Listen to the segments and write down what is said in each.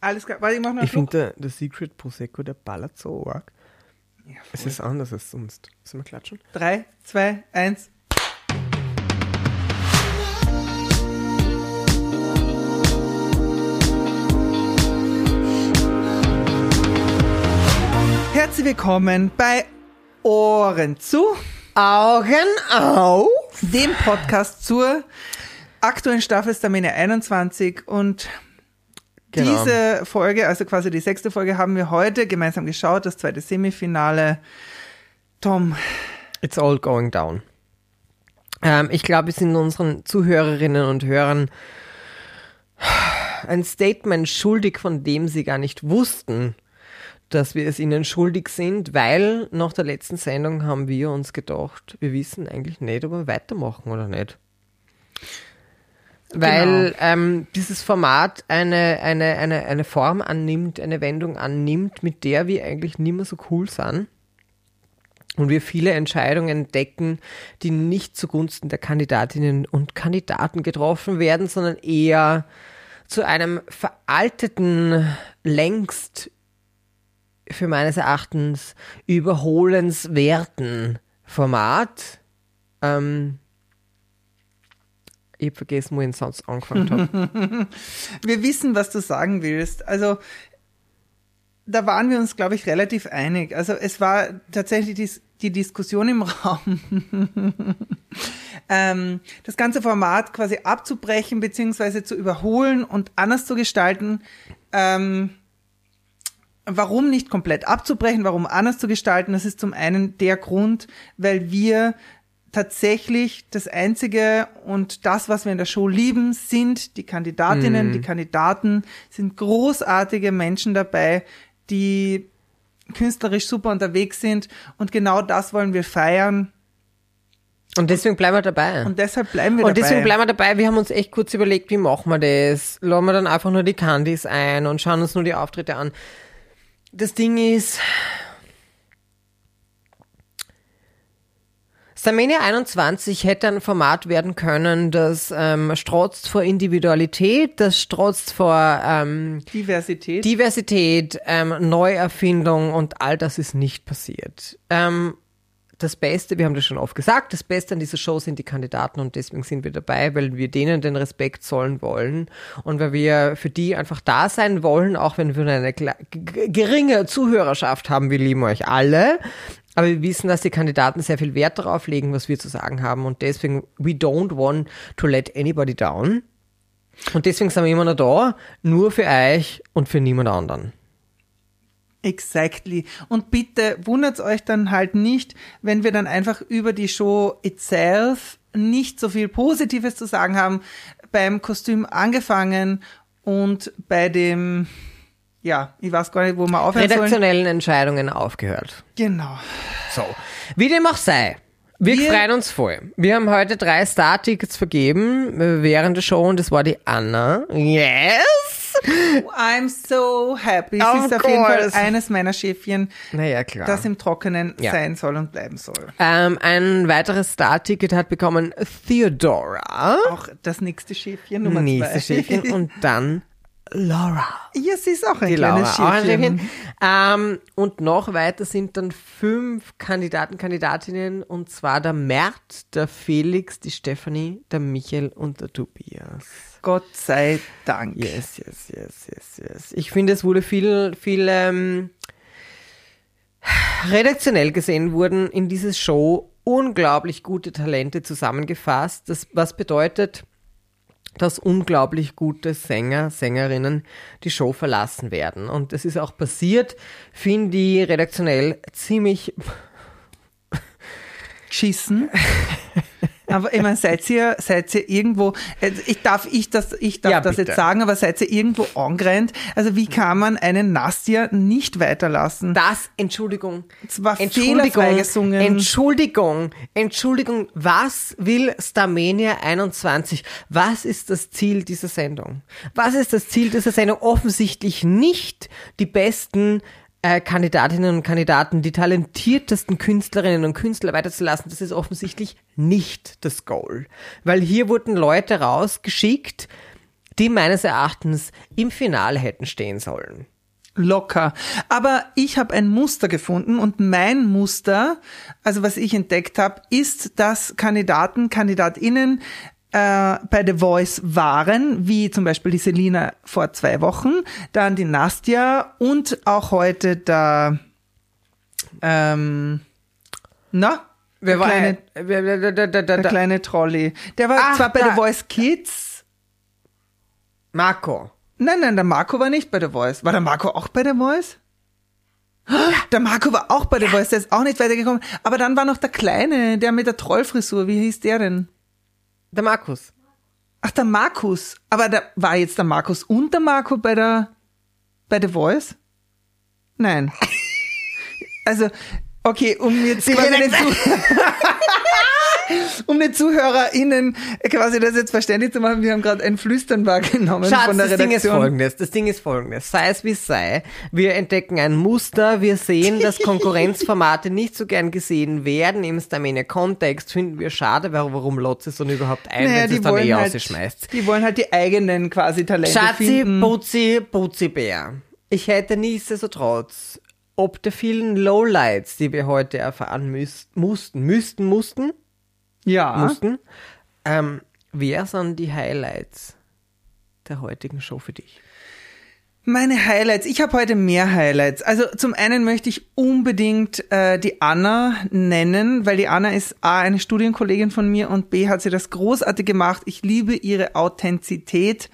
Alles klar. Warte, ich mach noch Ich finde, der Secret Prosecco, der ballert so arg. Ja, Es ist anders als sonst. Sollen wir klatschen? Drei, zwei, eins. Herzlich willkommen bei Ohren zu, Augen auf! dem Podcast zur aktuellen Staffel Stamina 21 und Genau. diese Folge, also quasi die sechste Folge, haben wir heute gemeinsam geschaut, das zweite Semifinale. Tom, It's all going down. Ähm, ich glaube, wir sind unseren Zuhörerinnen und Hörern ein Statement schuldig, von dem sie gar nicht wussten, dass wir es ihnen schuldig sind, weil nach der letzten Sendung haben wir uns gedacht, wir wissen eigentlich nicht, ob wir weitermachen oder nicht. Weil ähm, dieses Format eine, eine, eine, eine Form annimmt, eine Wendung annimmt, mit der wir eigentlich nicht mehr so cool sind und wir viele Entscheidungen entdecken, die nicht zugunsten der Kandidatinnen und Kandidaten getroffen werden, sondern eher zu einem veralteten, längst für meines Erachtens überholenswerten Format. Ähm, ich hab vergessen, wo ich den Satz angefangen habe. wir wissen, was du sagen willst. Also, da waren wir uns, glaube ich, relativ einig. Also, es war tatsächlich die, die Diskussion im Raum, ähm, das ganze Format quasi abzubrechen, beziehungsweise zu überholen und anders zu gestalten. Ähm, warum nicht komplett abzubrechen, warum anders zu gestalten? Das ist zum einen der Grund, weil wir tatsächlich das Einzige und das, was wir in der Show lieben, sind die Kandidatinnen, die Kandidaten, sind großartige Menschen dabei, die künstlerisch super unterwegs sind und genau das wollen wir feiern Und deswegen bleiben wir dabei. und deshalb bleiben wir Und dabei. deswegen bleiben wir dabei. Wir haben uns echt kurz überlegt, wie machen wir das? Laden wir dann einfach nur die Candies ein und schauen uns nur die Auftritte an. Das Ding ist, Starmania 21 hätte ein Format werden können, das ähm, strotzt vor Individualität, das strotzt vor ähm, Diversität. Diversität, ähm, Neuerfindung und all das ist nicht passiert. Ähm, das Beste, wir haben das schon oft gesagt, das Beste an dieser Show sind die Kandidaten und deswegen sind wir dabei, weil wir denen den Respekt zollen wollen und weil wir für die einfach da sein wollen, auch wenn wir eine geringe Zuhörerschaft haben. Wir lieben euch alle. Aber wir wissen, dass die Kandidaten sehr viel Wert darauf legen, was wir zu sagen haben und deswegen, we don't want to let anybody down. Und deswegen sind wir immer noch da, nur für euch und für niemand anderen. Exactly. Und bitte wundert euch dann halt nicht, wenn wir dann einfach über die Show itself nicht so viel Positives zu sagen haben. Beim Kostüm angefangen und bei dem, ja, ich weiß gar nicht, wo wir aufhören sollen. redaktionellen Entscheidungen aufgehört. Genau. So, wie dem auch sei. Wir, Wir- freuen uns voll. Wir haben heute drei Star-Tickets vergeben äh, während der Show und das war die Anna. Yes! I'm so happy. Es Of ist auf jeden Fall eines meiner Schäfchen, Naja, klar. das im Trockenen Ja. sein soll und bleiben soll. ähm, ein weiteres Star-Ticket hat bekommen Theodora. Auch das nächste Schäfchen Nummer Nächstes zwei. Schäfchen. Und dann Laura. Ja, sie ist auch ein Die Laura, kleines Schäfchen. Schäfchen. Ähm, und noch weiter sind dann fünf Kandidaten, Kandidatinnen, und zwar der Mert, der Felix, die Stephanie, der Michael und der Tobias. Gott sei Dank. Yes, yes, yes, yes, yes. Ich finde, es wurde viel, viel ähm, redaktionell gesehen wurden in dieses Show unglaublich gute Talente zusammengefasst. Das, was bedeutet, dass unglaublich gute Sänger, Sängerinnen die Show verlassen werden. Und das ist auch passiert, finde ich redaktionell ziemlich geschissen. Aber ich meine, seid ihr, seid ihr irgendwo, also ich darf ich das, ich darf Ja, das bitte. jetzt sagen, aber seid ihr irgendwo angerannt? Also wie kann man einen Nastja nicht weiterlassen? Das, Entschuldigung. Es war Entschuldigung, gesungen. Entschuldigung, Entschuldigung, was will Starmania 21? Was ist das Ziel dieser Sendung? Was ist das Ziel dieser Sendung? Offensichtlich nicht die besten äh, Kandidatinnen und Kandidaten, die talentiertesten Künstlerinnen und Künstler weiterzulassen. Das ist offensichtlich nicht das Goal. Weil hier wurden Leute rausgeschickt, die meines Erachtens im Finale hätten stehen sollen. Locker. Aber ich habe ein Muster gefunden und mein Muster, also was ich entdeckt habe, ist, dass Kandidaten, Kandidatinnen äh, bei The Voice waren, wie zum Beispiel die Selina vor zwei Wochen, dann die Nastja und auch heute der ähm, na? Wer der war kleine, wer- wer- der, der, der, der kleine Trolley. Der war Ach, zwar bei da- The Voice Kids. Marco. Nein, nein, der Marco war nicht bei The Voice. War der Marco auch bei The Voice? Der Marco war auch bei The Voice, der ist auch nicht weitergekommen. Aber dann war noch der Kleine, der mit der Trollfrisur. Wie hieß der denn? Der Markus. Ach, der Markus. Aber da war jetzt der Markus und der Marco bei der bei The Voice? Nein. Also, okay, um jetzt quasi den, Zu um den ZuhörerInnen quasi das jetzt verständlich zu machen, wir haben gerade ein Flüstern wahrgenommen Schatz, von der das Ding ist Redaktion. folgendes. Das Ding ist folgendes. Sei es wie es sei. Wir entdecken ein Muster. Wir sehen, dass Konkurrenzformate nicht so gern gesehen werden. Im Stamine-Kontext finden wir schade, warum, lotzt es dann überhaupt ein, Naja, wenn sie es die dann wollen, eh halt, rausschmeißt. die wollen halt die eigenen quasi Talente Schatzi, finden. Putzi, Putzibär. Ich hätte nichtsdestotrotz, ob der vielen Lowlights, die wir heute erfahren müß, mussten, müssten, mussten, Ja. mussten, ähm, wer sind die Highlights der heutigen Show für dich? Meine Highlights. Ich habe heute mehr Highlights. Also zum einen möchte ich unbedingt äh, die Anna nennen, weil die Anna ist A, eine Studienkollegin von mir und B, hat sie das großartig gemacht. Ich liebe ihre Authentizität.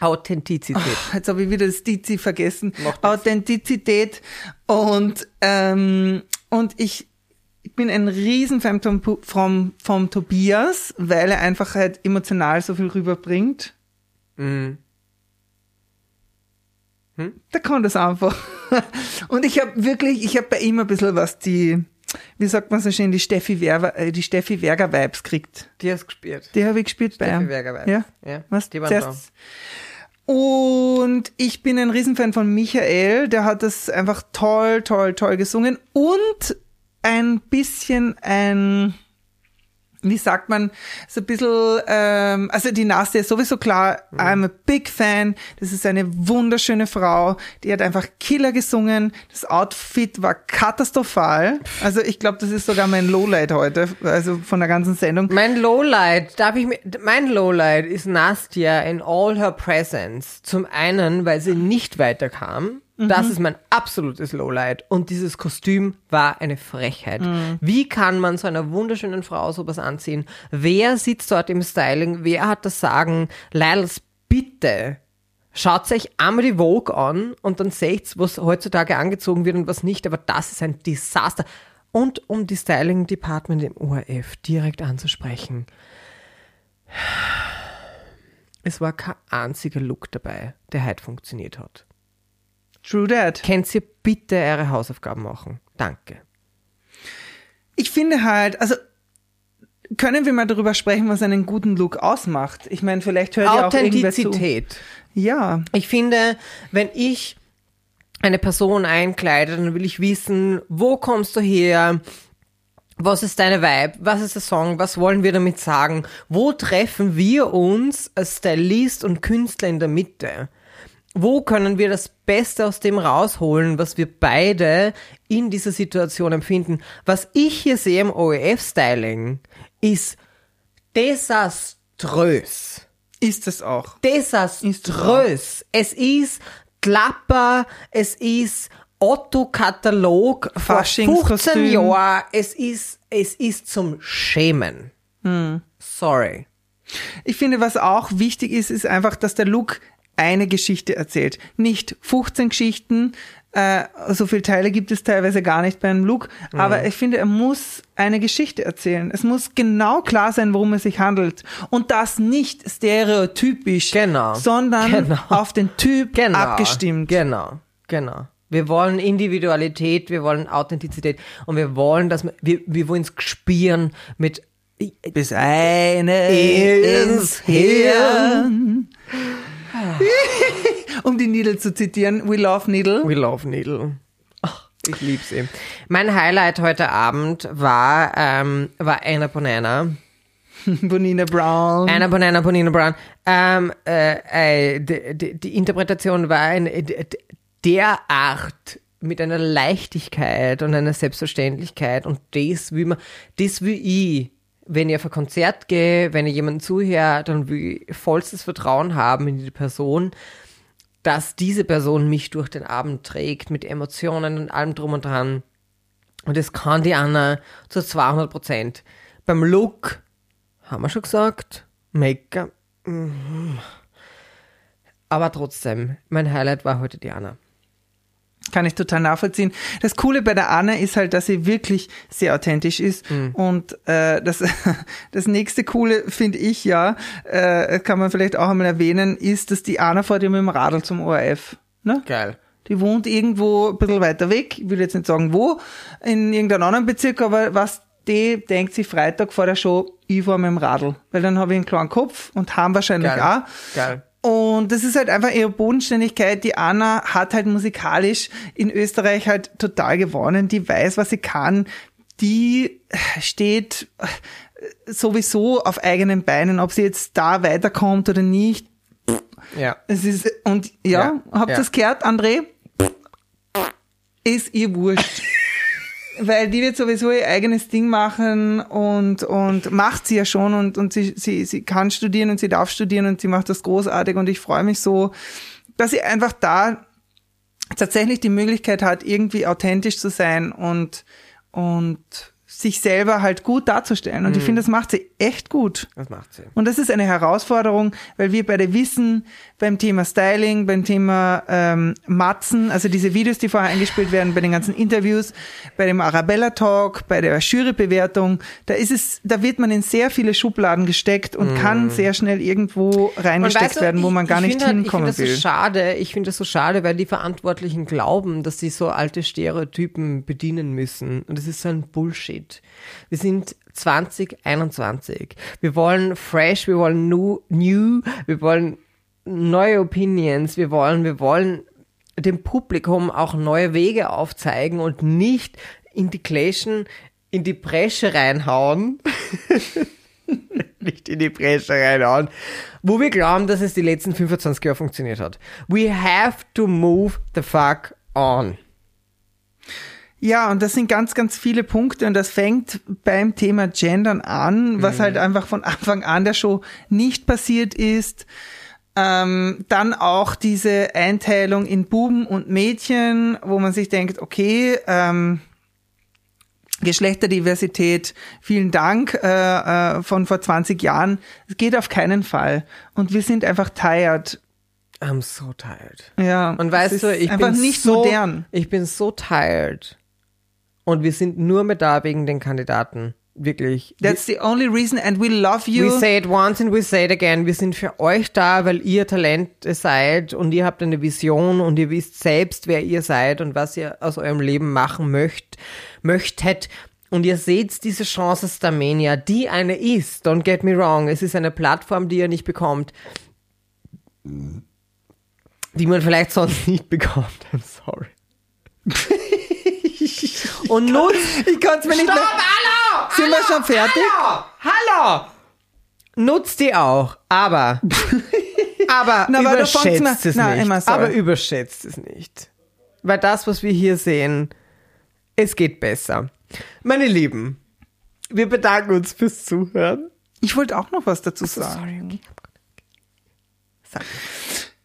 Authentizität. Jetzt habe ich wieder das Dizi vergessen. Authentizität. Und, ähm, und ich, ich bin ein Riesenfan vom, vom, vom Tobias, weil er einfach halt emotional so viel rüberbringt. Mhm. Der kann das einfach. Und ich habe wirklich, ich habe bei ihm ein bisschen was die, wie sagt man so schön, die Steffi Werger, äh, die Steffi Werger Vibes kriegt. Die hast gespielt. Die habe ich gespielt bei Steffi ihm. Werger Vibes. Ja. Ja, Was die waren zuerst. Und ich bin ein Riesenfan von Michael, der hat das einfach toll, toll, toll gesungen und ein bisschen ein, wie sagt man, so ein bisschen, ähm, also die Nastja ist sowieso klar, I'm a big fan, das ist eine wunderschöne Frau, die hat einfach Killer gesungen, das Outfit war katastrophal, also ich glaube, das ist sogar mein Lowlight heute, also von der ganzen Sendung. Mein Lowlight, darf ich mir, mein Lowlight ist Nastja in all her presence. Zum einen, weil sie nicht weiterkam. Das ist mein absolutes Lowlight. Und dieses Kostüm war eine Frechheit. Wie kann man so einer wunderschönen Frau sowas anziehen? Wer sitzt dort im Styling? Wer hat das Sagen? Leils, bitte. Schaut euch einmal die Vogue an und dann seht was heutzutage angezogen wird und was nicht. Aber das ist ein Desaster. Und um die Styling Department im ORF direkt anzusprechen. Es war kein einziger Look dabei, der heute funktioniert hat. True that. Könnt ihr bitte eure Hausaufgaben machen? Danke. Ich finde halt, also können wir mal darüber sprechen, was einen guten Look ausmacht? Ich meine, vielleicht hört ja auch irgendwer zu. Authentizität. Ja, Ich finde, wenn ich eine Person einkleide, dann will ich wissen, wo kommst du her? Was ist deine Vibe? Was ist der Song? Was wollen wir damit sagen? Wo treffen wir uns als Stylist und Künstler in der Mitte? Wo können wir das Beste aus dem rausholen, was wir beide in dieser Situation empfinden? Was ich hier sehe im OEF-Styling ist desaströs ist es auch. desaströs. Es ist Klapper, es ist Otto-Katalog vor 15 Faschingskostüm. Jahren. Es ist, es ist zum Schämen. Sorry. Ich finde, was auch wichtig ist, ist einfach, dass der Look eine Geschichte erzählt. Nicht 15 Geschichten, äh, so viele Teile gibt es teilweise gar nicht beim Look, aber ich finde, er muss eine Geschichte erzählen. Es muss genau klar sein, worum es sich handelt. Und das nicht stereotypisch, Genau. sondern Genau. auf den Typ Genau. abgestimmt. Genau, genau. Wir wollen Individualität, wir wollen Authentizität und wir wollen, dass wir, wir, wir wollen es spüren mit Bis eine Ins ins Hirn. um die Needle zu zitieren, we love Needle. We Love Needle. Ach, ich lieb's ihm. Mein Highlight heute Abend war, ähm, war Anna Bonana. Bonina Brown. Anna Bonana Bonina Brown. Ähm, äh, äh, die, die, die Interpretation war in derart mit einer Leichtigkeit und einer Selbstverständlichkeit und das will man, das will ich, wenn ich auf ein Konzert gehe, wenn ich jemanden zuhöre, dann will ich vollstes Vertrauen haben in die Person, dass diese Person mich durch den Abend trägt mit Emotionen und allem drum und dran. Und das kann die Anna zu 200 Prozent. Beim Look, haben wir schon gesagt, Make-up, mhm. aber trotzdem, mein Highlight war heute die Anna. Kann ich total nachvollziehen. Das Coole bei der Anna ist halt, dass sie wirklich sehr authentisch ist. Mhm. Und äh, das, das nächste Coole, finde ich ja, äh, kann man vielleicht auch einmal erwähnen, ist, dass die Anna fährt ja mit dem Radl zum ORF. Ne? Geil. Die wohnt irgendwo ein bisschen weiter weg, ich will jetzt nicht sagen wo, in irgendeinem anderen Bezirk, aber was die denkt sich Freitag vor der Show, ich fahr mit dem Radl. Weil dann habe ich einen klaren Kopf und haben wahrscheinlich Geil. auch. Geil. Und das ist halt einfach ihre Bodenständigkeit. Die Anna hat halt musikalisch in Österreich halt total gewonnen. Die weiß, was sie kann. Die steht sowieso auf eigenen Beinen. Ob sie jetzt da weiterkommt oder nicht. Ja. Es ist, und ja, Ja, habt ihr ja. das gehört, André? Ist ihr wurscht. Weil die wird sowieso ihr eigenes Ding machen und, und macht sie ja schon und, und sie, sie, sie kann studieren und sie darf studieren und sie macht das großartig und ich freue mich so, dass sie einfach da tatsächlich die Möglichkeit hat, irgendwie authentisch zu sein und, und sich selber halt gut darzustellen. Und ich finde, das macht sie echt gut. Das macht sie. Und das ist eine Herausforderung, weil wir beide wissen, beim Thema Styling, beim Thema ähm, Matzen, also diese Videos, die vorher eingespielt werden, bei den ganzen Interviews, bei dem Arabella Talk, bei der Jurybewertung, da ist es, da wird man in sehr viele Schubladen gesteckt und kann sehr schnell irgendwo reingesteckt weißt du, werden, wo ich- man gar ich nicht find halt, hinkommen ich finde will. das so schade. Ich finde das so schade, weil die Verantwortlichen glauben, dass sie so alte Stereotypen bedienen müssen. Und das ist so ein Bullshit. Wir sind 2021. Wir wollen fresh, wir wollen new, wir wollen neue Opinions, wir wollen, wir wollen dem Publikum auch neue Wege aufzeigen und nicht in die Gläschen in die Bresche reinhauen. nicht in die Bresche reinhauen, wo wir glauben, dass es die letzten 25 Jahre funktioniert hat. We have to move the fuck on. Ja, und das sind ganz, ganz viele Punkte und das fängt beim Thema Gendern an, was halt einfach von Anfang an der Show nicht passiert ist. Ähm, dann auch diese Einteilung in Buben und Mädchen, wo man sich denkt, okay, ähm, Geschlechterdiversität, vielen Dank äh, äh, von vor 20 Jahren. Es geht auf keinen Fall. Und wir sind einfach tired. I'm so tired. Ja, Und weißt du, ich einfach bin nicht so, modern. Ich bin so tired. Und wir sind nur mehr da wegen den Kandidaten. Wirklich. That's the only reason and we love you. We say it once and we say it again. Wir sind für euch da, weil ihr Talente seid und ihr habt eine Vision und ihr wisst selbst, wer ihr seid und was ihr aus eurem Leben machen möcht, möchtet. Und ihr seht diese Chance Starmania, die eine ist. Don't get me wrong. Es ist eine Plattform, die ihr nicht bekommt. Die man vielleicht sonst nicht bekommt. I'm sorry. und nutzt Ich kann es mir nicht Stopp, mehr. hallo! Sind wir schon fertig? Hallo! Hallo! Nutzt die auch, aber. aber Na, überschätzt mal- es na, nicht. aber überschätzt es nicht. Weil das, was wir hier sehen, es geht besser. Meine Lieben, wir bedanken uns fürs Zuhören. Ich wollte auch noch was dazu sagen. Sorry.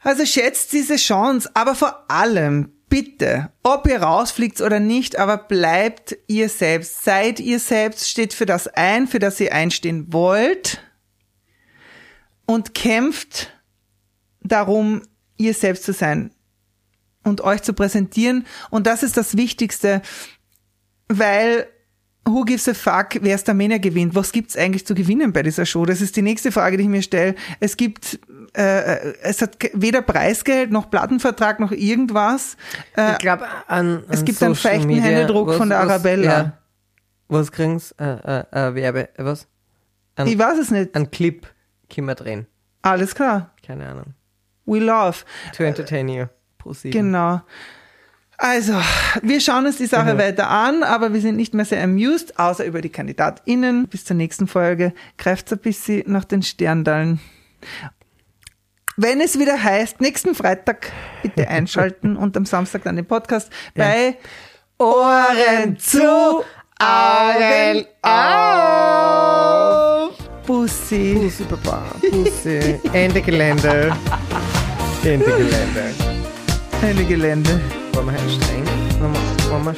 Also schätzt diese Chance, aber vor allem bitte, ob ihr rausfliegt oder nicht, aber bleibt ihr selbst. Seid ihr selbst, steht für das ein, für das ihr einstehen wollt und kämpft darum, ihr selbst zu sein und euch zu präsentieren. Und das ist das Wichtigste, weil Who gives a fuck, wer Starmania gewinnt? Was gibt's eigentlich zu gewinnen bei dieser Show? Das ist die nächste Frage, die ich mir stelle. Es gibt, äh, es hat weder Preisgeld noch Plattenvertrag noch irgendwas. Äh, Ich glaube, an, es an gibt einen Social feuchten Media- Händedruck was- von der was- Arabella. Ja. Was kriegen's? Äh, äh, äh, Werbe, äh, was? Ein, ich weiß es nicht. ein Clip können wir drehen. Alles klar. Keine Ahnung. We love. To entertain you. Pro. Genau. Also, wir schauen uns die Sache Mhm. weiter an, aber wir sind nicht mehr sehr amused, außer über die KandidatInnen. Bis zur nächsten Folge. Greift ein bisschen nach den Sterndallen. Wenn es wieder heißt, nächsten Freitag bitte einschalten und am Samstag dann den Podcast bei Ohren zu, Augen auf. Bussi. Pussy, Papa. Pussy. Ende Gelände. Ende Gelände. Ende Gelände. Wollen wir halt streng? Wollen